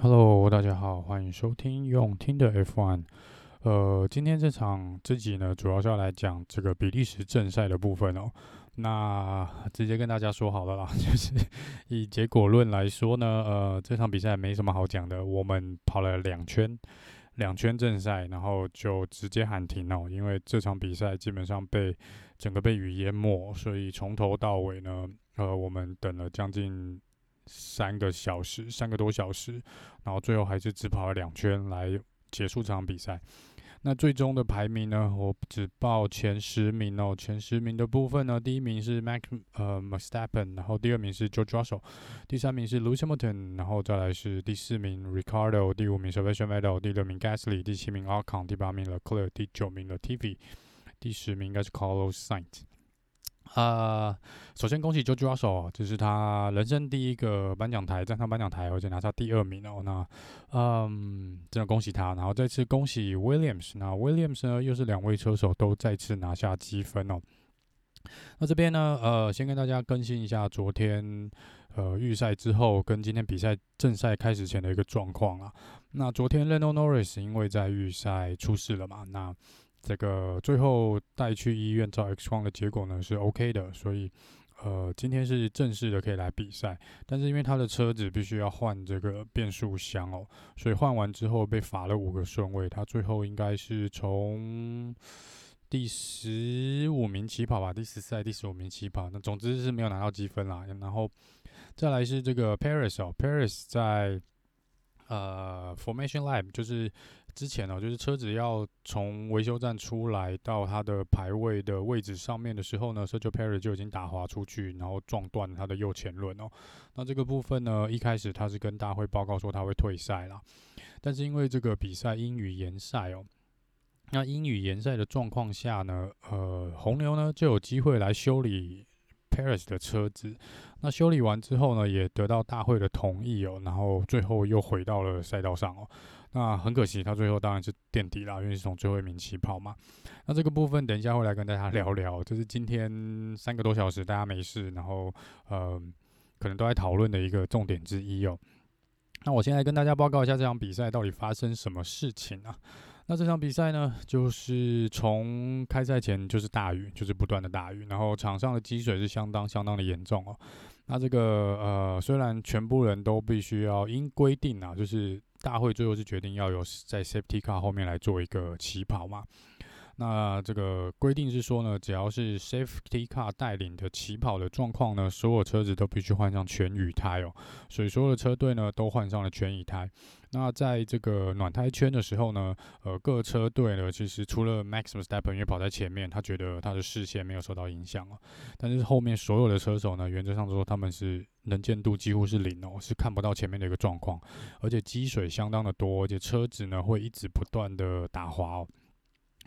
Hello，大家好，欢迎收听用听的 F1。呃，今天这场这集呢，主要是要来讲这个比利时正赛的部分哦。那直接跟大家说好了啦，就是以结果论来说呢，呃，这场比赛没什么好讲的，我们跑了两圈，两圈正赛，然后就直接喊停哦，因为这场比赛基本上被整个被雨淹没，所以从头到尾呢，呃，我们等了将近。三个小时，三个多小时，然后最后还是只跑了两圈来结束这场比赛。那最终的排名呢？我只报前十名哦。前十名的部分呢，第一名是 Mac 呃 m s t a p p e n 然后第二名是 George Russell，第三名是 l u c i a m i l t o n 然后再来是第四名 Ricardo，第五名 Sebastian Vettel，第六名 Gasly，第七名 Alcon，第八名 l e c l e r 第九名 l e t i i 第十名应该是 Carlos Sainz。啊、首先恭喜 George Russell，这是他人生第一个颁奖台，站上颁奖台，而且拿下第二名哦。那，嗯，真的恭喜他。然后再次恭喜 Williams，那 Williams 呢，又是两位车手都再次拿下积分哦。那这边呢，呃，先跟大家更新一下昨天呃预赛之后跟今天比赛正赛开始前的一个状况啊。那昨天 Lando Norris 因为在预赛出事了嘛，那。这个最后带去医院照 X 光的结果呢是 OK 的，所以呃今天是正式的可以来比赛。但是因为他的车子必须要换这个变速箱哦，所以换完之后被罚了五个顺位。他最后应该是从第十五名起跑吧，第十四还第十五名起跑。那总之是没有拿到积分啦。然后再来是这个 Paris 哦，Paris 在呃 Formation Lab 就是。之前呢，就是车子要从维修站出来到它的排位的位置上面的时候呢，Sergio Perez 就已经打滑出去，然后撞断他的右前轮哦。那这个部分呢，一开始他是跟大会报告说他会退赛啦，但是因为这个比赛因雨延赛哦，那因雨延赛的状况下呢，呃，红牛呢就有机会来修理 Perez 的车子。那修理完之后呢，也得到大会的同意哦，然后最后又回到了赛道上哦。那很可惜，他最后当然是垫底啦，因为是从最后一名起跑嘛。那这个部分等一下会来跟大家聊聊，就是今天三个多小时大家没事，然后呃可能都在讨论的一个重点之一哦。那我先来跟大家报告一下这场比赛到底发生什么事情啊？那这场比赛呢，就是从开赛前就是大雨，就是不断的大雨，然后场上的积水是相当相当的严重哦。那这个呃虽然全部人都必须要因规定啊，就是。大会最后是决定要有在 Safety Car 后面来做一个起跑嘛？那这个规定是说呢，只要是 Safety Car 带领的起跑的状况呢，所有车子都必须换上全雨胎哦。所以所有的车队呢都换上了全雨胎。那在这个暖胎圈的时候呢，呃，各车队呢其实除了 Max Verstappen 因为跑在前面，他觉得他的视线没有受到影响哦。但是后面所有的车手呢，原则上说他们是能见度几乎是零哦，是看不到前面的一个状况，而且积水相当的多，而且车子呢会一直不断的打滑哦。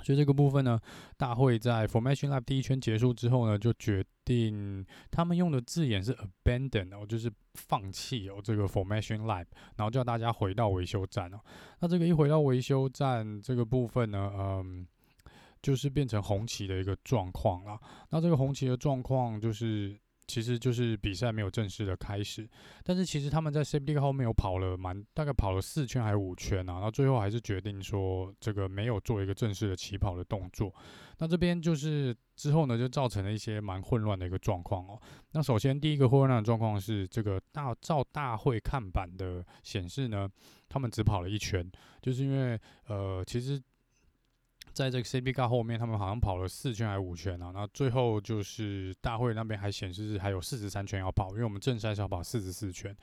所以这个部分呢，大会在 Formation Lap 第一圈结束之后呢，就决定他们用的字眼是 abandon 哦，就是放弃哦这个 Formation Lap，然后叫大家回到维修站哦。那这个一回到维修站这个部分呢，嗯，就是变成红旗的一个状况了。那这个红旗的状况就是。其实就是比赛没有正式的开始，但是其实他们在 Safety Car 后面有跑了蛮大概跑了四圈还是五圈啊，然后最后还是决定说这个没有做一个正式的起跑的动作。那这边就是之后呢，就造成了一些蛮混乱的一个状况哦。那首先第一个混乱的状况是这个大照大会看板的显示呢，他们只跑了一圈，就是因为呃其实。在这个 Car 后面，他们好像跑了四圈还是五圈啊？那最后就是大会那边还显示是还有四十三圈要跑，因为我们正赛是要跑四十四圈。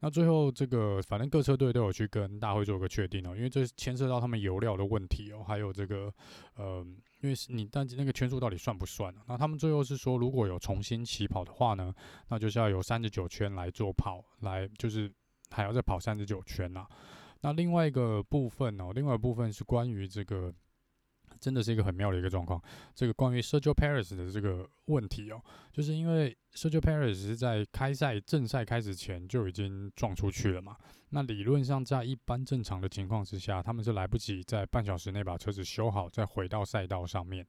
那最后这个反正各车队都有去跟大会做个确定哦，因为这牵涉到他们油料的问题哦，还有这个呃，因为你但那个圈数到底算不算？那他们最后是说，如果有重新起跑的话呢，那就是要有三十九圈来做跑，来就是还要再跑三十九圈呐。那另外一个部分哦，另外一个部分是关于这个。真的是一个很妙的一个状况。这个关于 Sergio Perez 的这个问题哦，就是因为 Sergio Perez 是在开赛正赛开始前就已经撞出去了嘛。那理论上在一般正常的情况之下，他们是来不及在半小时内把车子修好，再回到赛道上面。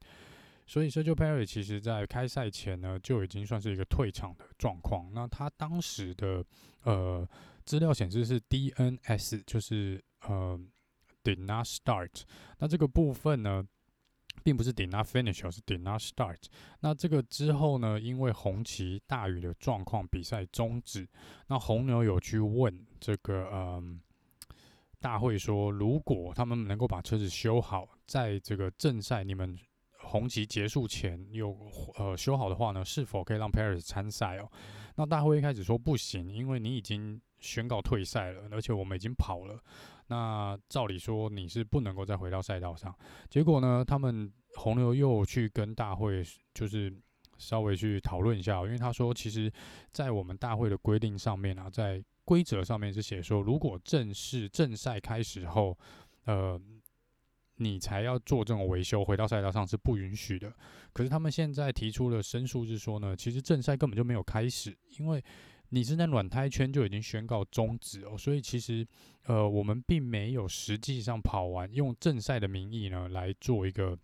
所以 Sergio Perez 其实在开赛前呢就已经算是一个退场的状况。那他当时的呃。资料显示是 DNS，就是呃 did not start。那这个部分呢，并不是 did not finish，而是 did not start。那这个之后呢，因为红旗大雨的状况，比赛终止。那红牛有去问这个嗯。大会说，如果他们能够把车子修好，在这个正赛你们红旗结束前有呃修好的话呢，是否可以让 Paris 参赛哦？那大会一开始说不行，因为你已经宣告退赛了，而且我们已经跑了。那照理说你是不能够再回到赛道上。结果呢，他们红牛又去跟大会就是稍微去讨论一下，因为他说，其实，在我们大会的规定上面啊，在规则上面是写说，如果正式正赛开始后，呃，你才要做这种维修，回到赛道上是不允许的。可是他们现在提出了申诉，是说呢，其实正赛根本就没有开始，因为你是在暖胎圈就已经宣告终止哦，所以其实呃，我们并没有实际上跑完，用正赛的名义呢来做一个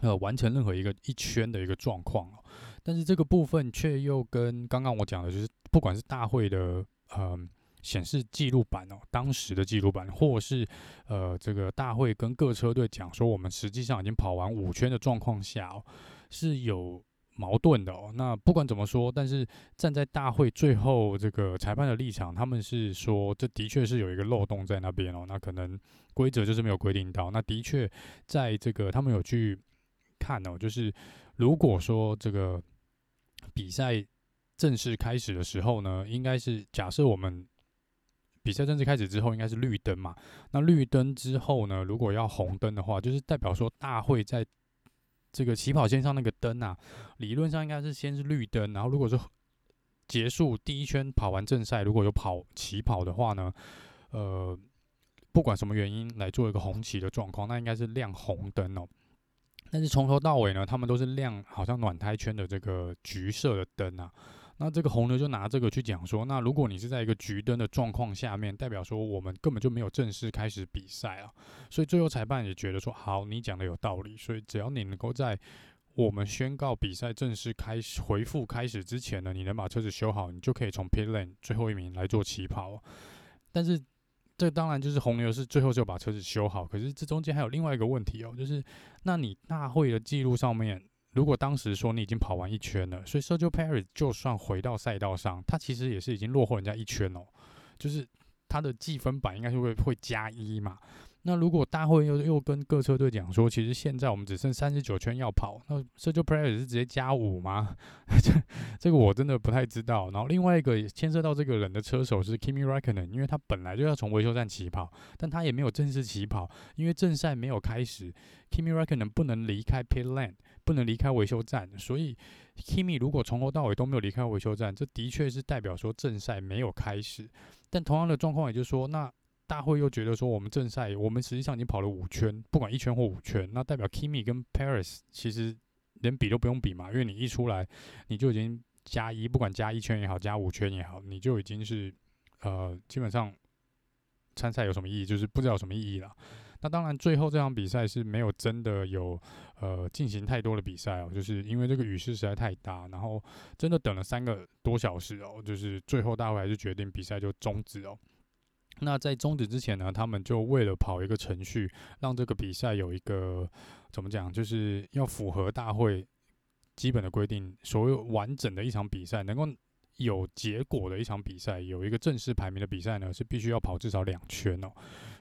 呃完成任何一个一圈的一个状况哦。但是这个部分却又跟刚刚我讲的，就是不管是大会的。嗯，显示记录板哦，当时的记录板，或是呃，这个大会跟各车队讲说，我们实际上已经跑完五圈的状况下哦，是有矛盾的哦。那不管怎么说，但是站在大会最后这个裁判的立场，他们是说，这的确是有一个漏洞在那边哦。那可能规则就是没有规定到。那的确在这个他们有去看哦，就是如果说这个比赛。正式开始的时候呢，应该是假设我们比赛正式开始之后，应该是绿灯嘛。那绿灯之后呢，如果要红灯的话，就是代表说大会在这个起跑线上那个灯啊，理论上应该是先是绿灯，然后如果说结束第一圈跑完正赛，如果有跑起跑的话呢，呃，不管什么原因来做一个红旗的状况，那应该是亮红灯哦。但是从头到尾呢，他们都是亮好像暖胎圈的这个橘色的灯啊。那这个红牛就拿这个去讲说，那如果你是在一个橘灯的状况下面，代表说我们根本就没有正式开始比赛啊。所以最后裁判也觉得说，好，你讲的有道理。所以只要你能够在我们宣告比赛正式开始回复开始之前呢，你能把车子修好，你就可以从 pit lane 最后一名来做起跑。但是这当然就是红牛是最后就把车子修好，可是这中间还有另外一个问题哦，就是那你大会的记录上面。如果当时说你已经跑完一圈了，所以 Sergio Perez 就算回到赛道上，他其实也是已经落后人家一圈哦，就是他的计分板应该是会会加一嘛。那如果大会又又跟各车队讲说，其实现在我们只剩三十九圈要跑，那 Sergio Perez 是直接加五吗？这这个我真的不太知道。然后另外一个牵涉到这个人的车手是 Kimi Raikkonen，因为他本来就要从维修站起跑，但他也没有正式起跑，因为正赛没有开始，Kimi Raikkonen 不能离开 Pit Lane，不能离开维修站，所以 Kimi 如果从头到尾都没有离开维修站，这的确是代表说正赛没有开始。但同样的状况，也就是说，那。大会又觉得说，我们正赛，我们实际上已经跑了五圈，不管一圈或五圈，那代表 Kimi 跟 Paris 其实连比都不用比嘛，因为你一出来你就已经加一，不管加一圈也好，加五圈也好，你就已经是呃基本上参赛有什么意义，就是不知道有什么意义了。那当然，最后这场比赛是没有真的有呃进行太多的比赛哦，就是因为这个雨势实在太大，然后真的等了三个多小时哦，就是最后大会还是决定比赛就终止哦。那在终止之前呢，他们就为了跑一个程序，让这个比赛有一个怎么讲，就是要符合大会基本的规定，所有完整的一场比赛能够有结果的一场比赛，有一个正式排名的比赛呢，是必须要跑至少两圈哦。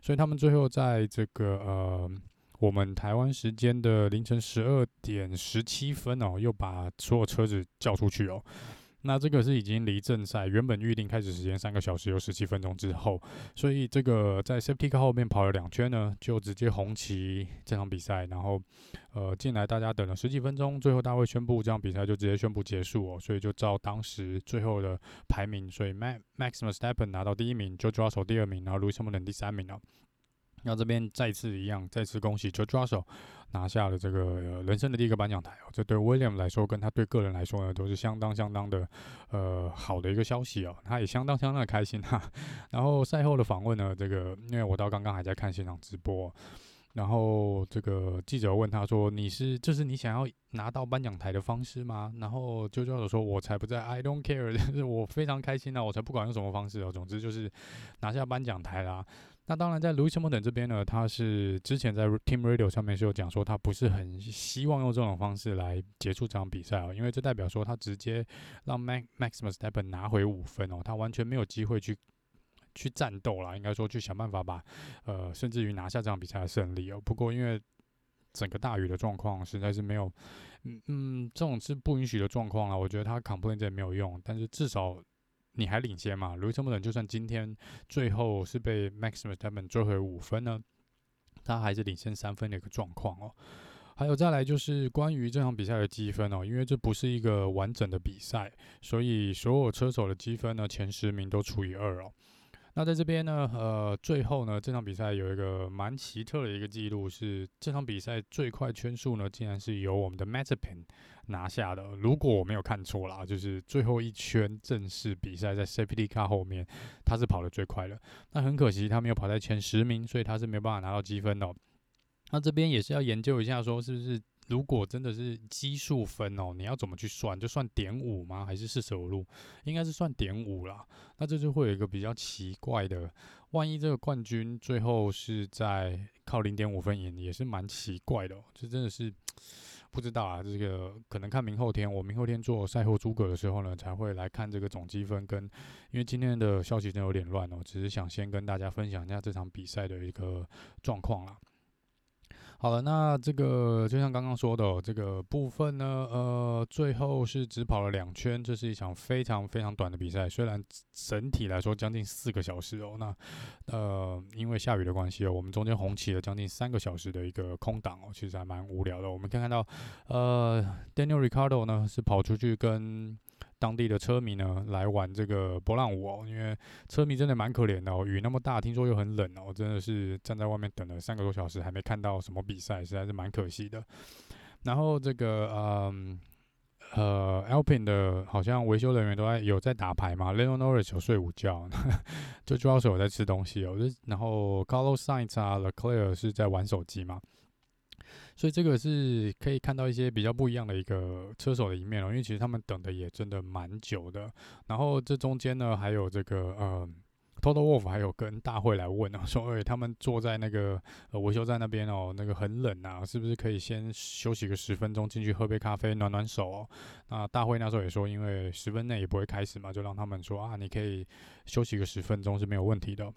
所以他们最后在这个呃，我们台湾时间的凌晨十二点十七分哦，又把所有车子叫出去哦。那这个是已经离正赛原本预定开始时间三个小时有十七分钟之后，所以这个在 Safety Car 后面跑了两圈呢，就直接红旗这场比赛，然后呃进来大家等了十几分钟，最后大会宣布这场比赛就直接宣布结束哦，所以就照当时最后的排名，所以 Max Max Verstappen 拿到第一名，George r u s s e l 第二名，然后 Lewis Hamilton 第三名哦。那这边再次一样，再次恭喜 George Russell 拿下了这个人生的第一个颁奖台哦。这对 William 来说，跟他对个人来说呢，都是相当相当的呃好的一个消息哦。他也相当相当的开心哈。然后赛后的访问呢，这个因为我到刚刚还在看现场直播，然后这个记者问他说：“你是这是你想要拿到颁奖台的方式吗？”然后 JoJo 说：“我才不在，I don't care，但是我非常开心啊，我才不管用什么方式哦，总之就是拿下颁奖台啦。”那当然，在 Lewis Hamilton 这边呢，他是之前在 Team Radio 上面是有讲说，他不是很希望用这种方式来结束这场比赛哦，因为这代表说他直接让 Max Max Verstappen 拿回五分哦，他完全没有机会去去战斗啦，应该说去想办法把呃，甚至于拿下这场比赛的胜利哦。不过因为整个大雨的状况实在是没有，嗯嗯，这种是不允许的状况啊，我觉得他 complain 这也没有用，但是至少。你还领先嘛？Lewis Hamilton 就算今天最后是被 Max Verstappen 追回五分呢，他还是领先三分的一个状况哦。还有再来就是关于这场比赛的积分哦，因为这不是一个完整的比赛，所以所有车手的积分呢，前十名都除以二哦。那在这边呢，呃，最后呢，这场比赛有一个蛮奇特的一个记录，是这场比赛最快圈数呢，竟然是由我们的 Mazepin 拿下的。如果我没有看错啦，就是最后一圈正式比赛在 Safety Car 后面，他是跑得最快的。那很可惜，他没有跑在前十名，所以他是没有办法拿到积分的喔。那这边也是要研究一下，说是不是。如果真的是基数分哦，你要怎么去算？就算点五吗？还是四舍五入？应该是算点五啦。那这就会有一个比较奇怪的，万一这个冠军最后是在靠零点五分赢，也是蛮奇怪的喔。这真的是不知道啊。这个可能看明后天，我明后天做赛后诸葛的时候呢，才会来看这个总积分跟。因为今天的消息真有点乱哦，只是想先跟大家分享一下这场比赛的一个状况啦。好了，那这个就像刚刚说的，这个部分呢，呃，最后是只跑了两圈，这是一场非常非常短的比赛。虽然整体来说将近四个小时哦，那呃，因为下雨的关系哦，我们中间红旗了将近三个小时的一个空档哦，其实还蛮无聊的。我们可以看到，呃，Daniel Ricardo 呢是跑出去跟。当地的车迷呢，来玩这个波浪舞哦，因为车迷真的蛮可怜的哦，雨那么大，听说又很冷哦，真的是站在外面等了三个多小时，还没看到什么比赛，实在是蛮可惜的。然后这个嗯呃，，Alpine 的好像维修人员都在有在打牌嘛，Lando Norris 有睡午觉，就主要是有在吃东西哦，然后 Carlos Sainz 啊 l e c l e r 是在玩手机嘛。所以这个是可以看到一些比较不一样的一个车手的一面哦，因为其实他们等的也真的蛮久的。然后这中间呢，还有这个呃，Toto Wolff 还有跟大会来问啊，说哎，他们坐在那个呃维修站那边哦，那个很冷啊，是不是可以先休息个十分钟，进去喝杯咖啡暖暖手哦？那大会那时候也说，因为十分内也不会开始嘛，就让他们说啊，你可以休息个十分钟是没有问题的。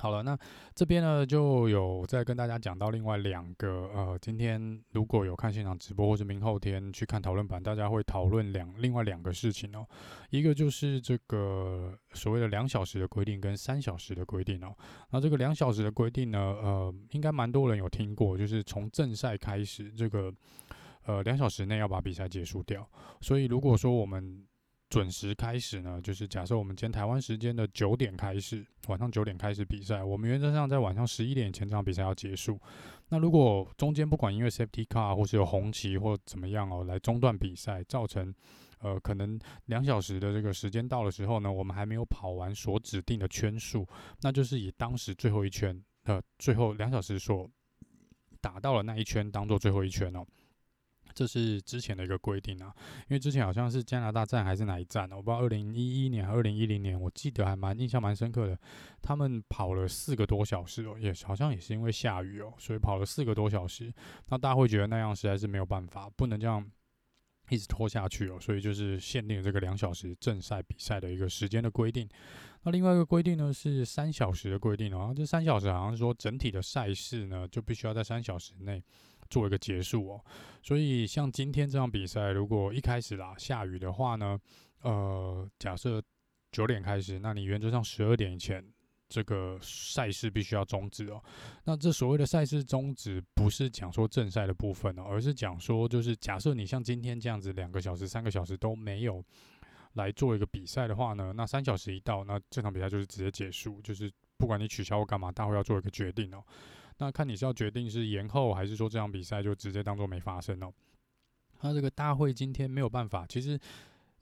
好了，那这边呢就有再跟大家讲到另外两个呃，今天如果有看现场直播或者明后天去看讨论版，大家会讨论两另外两个事情哦。一个就是这个所谓的两小时的规定跟三小时的规定哦。那这个两小时的规定呢，呃，应该蛮多人有听过，就是从正赛开始，这个呃两小时内要把比赛结束掉。所以如果说我们准时开始呢，就是假设我们今天台湾时间的九点开始，晚上九点开始比赛，我们原则上在晚上十一点前这场比赛要结束。那如果中间不管因为 safety car 或是有红旗或怎么样哦，来中断比赛，造成呃可能两小时的这个时间到的时候呢，我们还没有跑完所指定的圈数，那就是以当时最后一圈呃最后两小时所打到了那一圈当做最后一圈哦。这是之前的一个规定啊，因为之前好像是加拿大站还是哪一站呢？我不知道，二零一一年还是二零一零年，我记得还蛮印象蛮深刻的。他们跑了四个多小时哦，也好像也是因为下雨哦，所以跑了四个多小时。那大家会觉得那样实在是没有办法，不能这样一直拖下去哦，所以就是限定这个两小时正赛比赛的一个时间的规定。那另外一个规定呢是三小时的规定哦，这三小时好像说整体的赛事呢就必须要在三小时内。做一个结束哦，所以像今天这场比赛，如果一开始啦下雨的话呢，呃，假设九点开始，那你原则上十二点以前这个赛事必须要终止哦。那这所谓的赛事终止，不是讲说正赛的部分哦，而是讲说就是假设你像今天这样子两个小时、三个小时都没有来做一个比赛的话呢，那三小时一到，那这场比赛就是直接结束，就是不管你取消或干嘛，大会要做一个决定哦。那看你是要决定是延后，还是说这场比赛就直接当做没发生哦？那这个大会今天没有办法，其实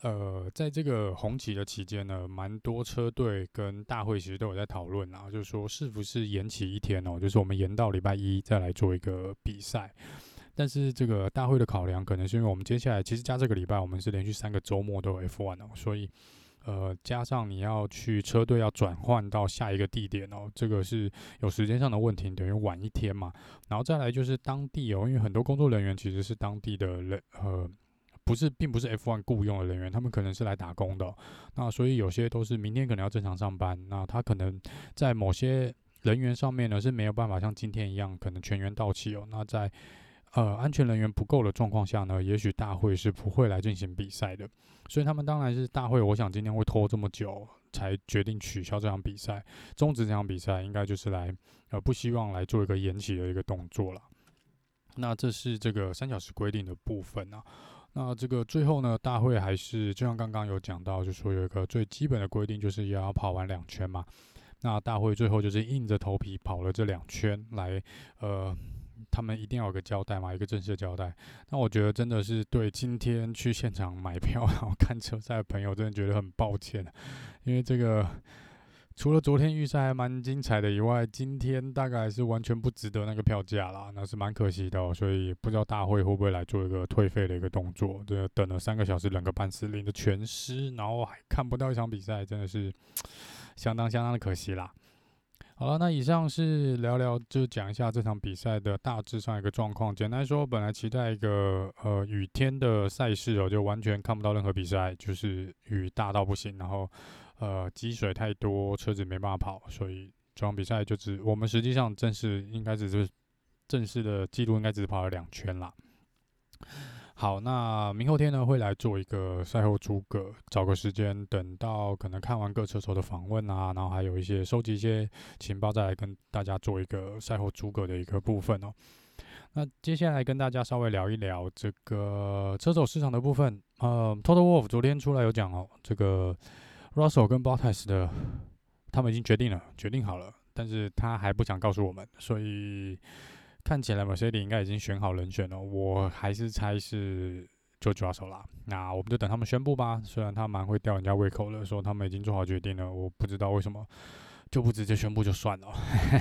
呃，在这个红旗的期间呢，蛮多车队跟大会其实都有在讨论啊，就是说是不是延期一天哦，就是我们延到礼拜一再来做一个比赛。但是这个大会的考量，可能是因为我们接下来其实加这个礼拜，我们是连续三个周末都有 F1 哦，所以呃，加上你要去车队要转换到下一个地点哦，这个是有时间上的问题，等于晚一天嘛。然后再来就是当地哦，因为很多工作人员其实是当地的人，呃，不是，并不是 F1 雇佣的人员，他们可能是来打工的。那所以有些都是明天可能要正常上班，那他可能在某些人员上面呢是没有办法像今天一样可能全员到齐哦。那在呃，安全人员不够的状况下呢，也许大会是不会来进行比赛的。所以他们当然是大会，我想今天会拖这么久才决定取消这场比赛，终止这场比赛，应该就是来呃不希望来做一个延期的一个动作了。那这是这个三小时规定的部分啊。那这个最后呢，大会还是就像刚刚有讲到，就说有一个最基本的规定，就是要跑完两圈嘛。那大会最后就是硬着头皮跑了这两圈来，呃。他们一定要有个交代嘛，一个正式的交代。那我觉得真的是对今天去现场买票 然后看车赛的朋友，真的觉得很抱歉，因为这个除了昨天预赛还蛮精彩的以外，今天大概是完全不值得那个票价啦，那是蛮可惜的。所以不知道大会会不会来做一个退费的一个动作。这等了三个小时，冷个半死，淋的全湿，然后还看不到一场比赛，真的是相当相当的可惜啦。好了，那以上是聊聊，就是讲一下这场比赛的大致上一个状况。简单说，本来期待一个呃雨天的赛事哦，就完全看不到任何比赛，就是雨大到不行，然后呃积水太多，车子没办法跑，所以这场比赛就只我们实际上正式应该只是正式的记录应该只是跑了两圈啦。好，那明后天呢会来做一个赛后诸葛，找个时间，等到可能看完各车手的访问啊，然后还有一些收集一些情报，再来跟大家做一个赛后诸葛的一个部分哦。那接下来跟大家稍微聊一聊这个车手市场的部分。呃，Toto Wolf 昨天出来有讲哦，这个 Russell 跟 Bottas 的他们已经决定了，决定好了，但是他还不想告诉我们，所以。看起来某些人应该已经选好人选了，我还是猜是就抓手啦。那我们就等他们宣布吧。虽然他蛮会吊人家胃口的，说他们已经做好决定了，我不知道为什么就不直接宣布就算了。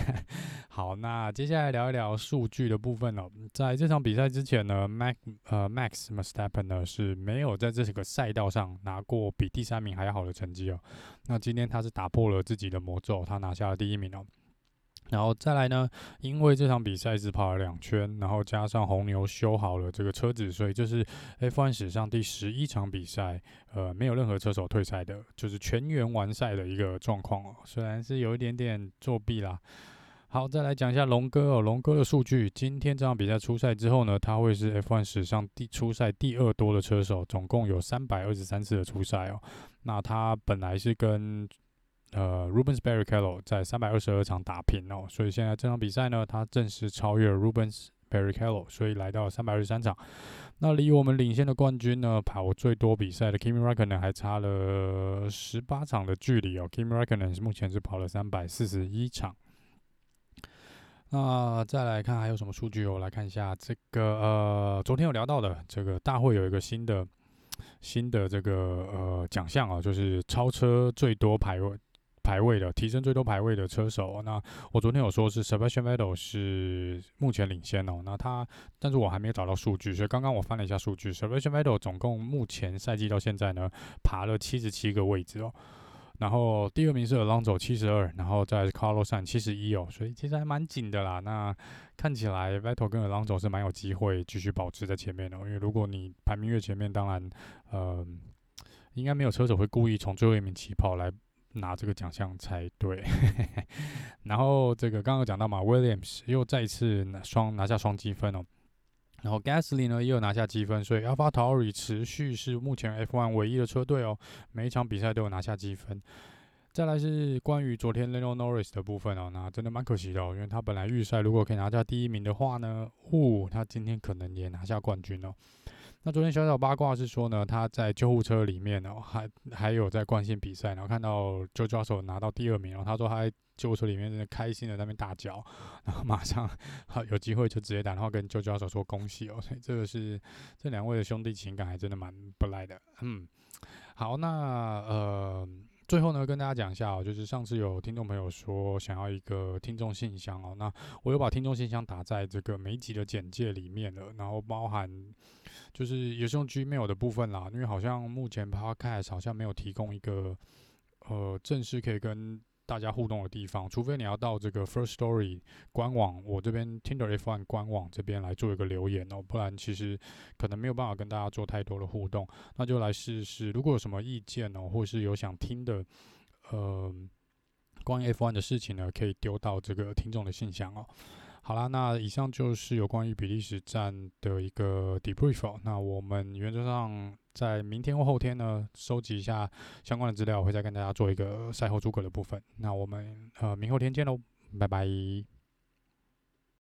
好，那接下来聊一聊数据的部分了。在这场比赛之前呢，Max 呃 Max Verstappen 呢是没有在这个赛道上拿过比第三名还要好的成绩哦。那今天他是打破了自己的魔咒，他拿下了第一名哦。然后再来呢，因为这场比赛只跑了两圈，然后加上红牛修好了这个车子，所以这是 F1 史上第十一场比赛，呃，没有任何车手退赛的，就是全员完赛的一个状况哦。虽然是有一点点作弊啦。好，再来讲一下龙哥哦，龙哥的数据，今天这场比赛出赛之后呢，他会是 F1 史上第出赛第二多的车手，总共有三百二十三次的出赛哦。那他本来是跟呃，Rubens Barrichello 在三百二十二场打平哦，所以现在这场比赛呢，他正式超越 Rubens Barrichello，所以来到三百二十三场。那离我们领先的冠军呢，跑最多比赛的 Kimi Raikkonen 还差了十八场的距离哦。Kimi Raikkonen 目前是跑了三百四十一场。那再来看还有什么数据哦？来看一下这个呃，昨天有聊到的这个大会有一个新的新的这个呃奖项啊，就是超车最多排位。排位的提升最多排位的车手，那我昨天有说是 Sebastian Vettel 是目前领先哦，那他，但是我还没有找到数据，所以刚刚我翻了一下数据，Sebastian Vettel 总共目前赛季到现在呢，爬了七十七个位置哦，然后第二名是 Alonso 七十二，然后再是 Carlos Sainz 七十一哦，所以其实还蛮紧的啦。那看起来 Vettel 跟 Alonso 是蛮有机会继续保持在前面的，因为如果你排名越前面，当然，呃，应该没有车手会故意从最后一名起跑来。拿这个奖项才对，然后这个刚刚讲到嘛，Williams 又再一次拿双拿下双积分哦，然后 Gasly 呢也有拿下积分，所以 AlphaTauri 持续是目前 F1 唯一的车队哦，每一场比赛都有拿下积分。再来是关于昨天 Lando Norris 的部分哦，那真的蛮可惜的哦，因为他本来预赛如果可以拿下第一名的话呢，呜、哦，他今天可能也拿下冠军哦。那昨天小小八卦是说呢，他在救护车里面呢，还还有在惯性比赛，然后看到 JoJo 拿到第二名，然后他说他在救护车里面真的开心的在那边大叫，然后马上好有机会就直接打电话跟 JoJo 说恭喜哦，所以这个是这两位的兄弟情感还真的蛮不赖的。嗯，好，那呃。最后呢，跟大家讲一下哦，就是上次有听众朋友说想要一个听众信箱哦，那我又把听众信箱打在这个每一集的简介里面了，然后包含就是也是用 Gmail 的部分啦，因为好像目前 Podcast 好像没有提供一个呃正式可以跟大家互动的地方，除非你要到这个 First Story 官网，我这边 Tinder F1 官网这边来做一个留言哦，不然其实可能没有办法跟大家做太多的互动。那就来试试，如果有什么意见哦，或是有想听的，呃，关于 F1 的事情呢，可以丢到这个听众的信箱哦。好啦，那以上就是有关于比利时站的一个 debrief。那我们原则上在明天或后天呢，收集一下相关的资料，会再跟大家做一个赛后诸葛的部分。那我们呃明后天见喽，拜拜。